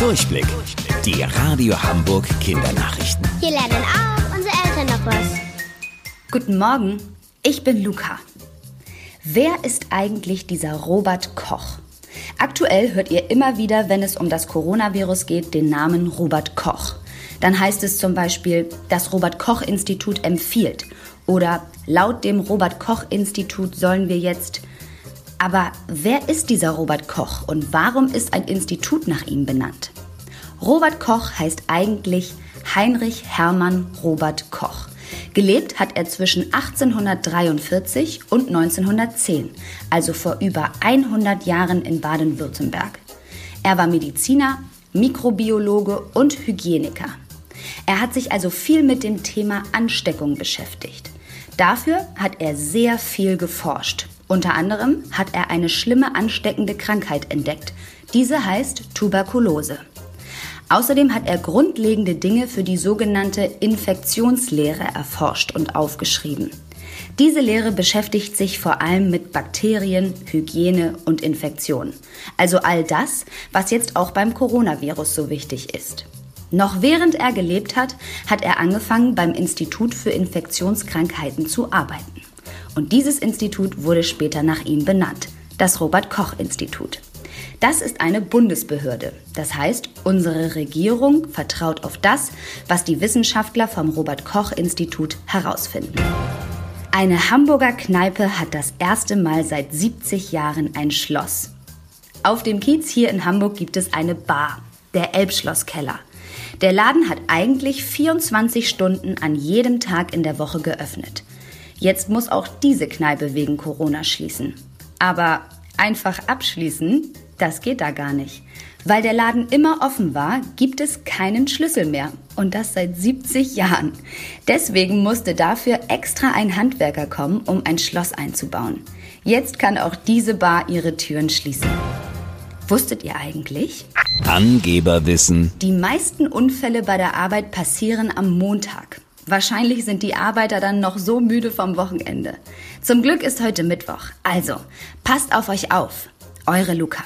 Durchblick. Die Radio Hamburg Kindernachrichten. Hier lernen auch unsere Eltern noch was. Guten Morgen, ich bin Luca. Wer ist eigentlich dieser Robert Koch? Aktuell hört ihr immer wieder, wenn es um das Coronavirus geht, den Namen Robert Koch. Dann heißt es zum Beispiel, das Robert Koch Institut empfiehlt oder laut dem Robert Koch Institut sollen wir jetzt. Aber wer ist dieser Robert Koch und warum ist ein Institut nach ihm benannt? Robert Koch heißt eigentlich Heinrich Hermann Robert Koch. Gelebt hat er zwischen 1843 und 1910, also vor über 100 Jahren in Baden-Württemberg. Er war Mediziner, Mikrobiologe und Hygieniker. Er hat sich also viel mit dem Thema Ansteckung beschäftigt. Dafür hat er sehr viel geforscht. Unter anderem hat er eine schlimme ansteckende Krankheit entdeckt. Diese heißt Tuberkulose. Außerdem hat er grundlegende Dinge für die sogenannte Infektionslehre erforscht und aufgeschrieben. Diese Lehre beschäftigt sich vor allem mit Bakterien, Hygiene und Infektion. Also all das, was jetzt auch beim Coronavirus so wichtig ist. Noch während er gelebt hat, hat er angefangen, beim Institut für Infektionskrankheiten zu arbeiten. Und dieses Institut wurde später nach ihm benannt, das Robert Koch Institut. Das ist eine Bundesbehörde. Das heißt, unsere Regierung vertraut auf das, was die Wissenschaftler vom Robert Koch Institut herausfinden. Eine Hamburger Kneipe hat das erste Mal seit 70 Jahren ein Schloss. Auf dem Kiez hier in Hamburg gibt es eine Bar, der Elbschlosskeller. Der Laden hat eigentlich 24 Stunden an jedem Tag in der Woche geöffnet. Jetzt muss auch diese Kneipe wegen Corona schließen. Aber einfach abschließen, das geht da gar nicht. Weil der Laden immer offen war, gibt es keinen Schlüssel mehr. Und das seit 70 Jahren. Deswegen musste dafür extra ein Handwerker kommen, um ein Schloss einzubauen. Jetzt kann auch diese Bar ihre Türen schließen. Wusstet ihr eigentlich? Angeberwissen. Die meisten Unfälle bei der Arbeit passieren am Montag. Wahrscheinlich sind die Arbeiter dann noch so müde vom Wochenende. Zum Glück ist heute Mittwoch. Also, passt auf euch auf. Eure Luca.